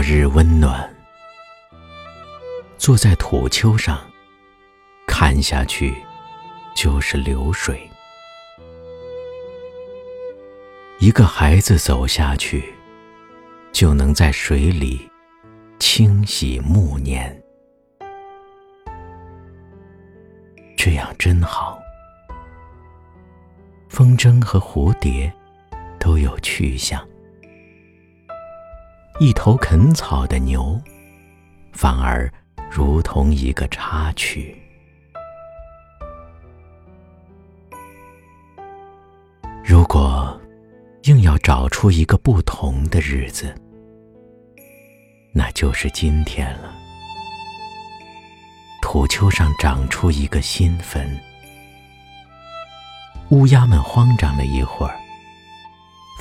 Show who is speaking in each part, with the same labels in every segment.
Speaker 1: 日温暖，坐在土丘上，看下去就是流水。一个孩子走下去，就能在水里清洗暮年，这样真好。风筝和蝴蝶都有去向。一头啃草的牛，反而如同一个插曲。如果硬要找出一个不同的日子，那就是今天了。土丘上长出一个新坟，乌鸦们慌张了一会儿，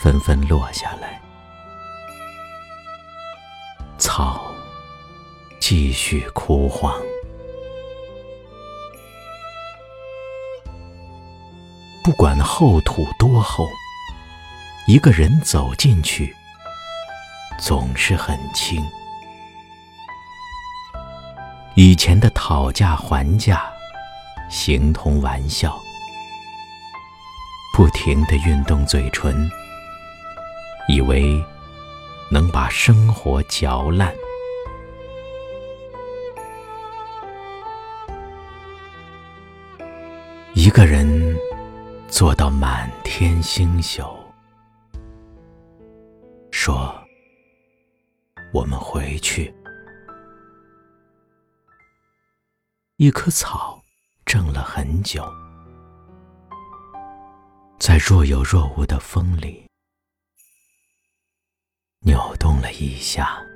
Speaker 1: 纷纷落下来。好继续枯黄，不管厚土多厚，一个人走进去总是很轻。以前的讨价还价，形同玩笑，不停的运动嘴唇，以为。能把生活嚼烂。一个人做到满天星宿，说：“我们回去。”一棵草怔了很久，在若有若无的风里。扭动了一下。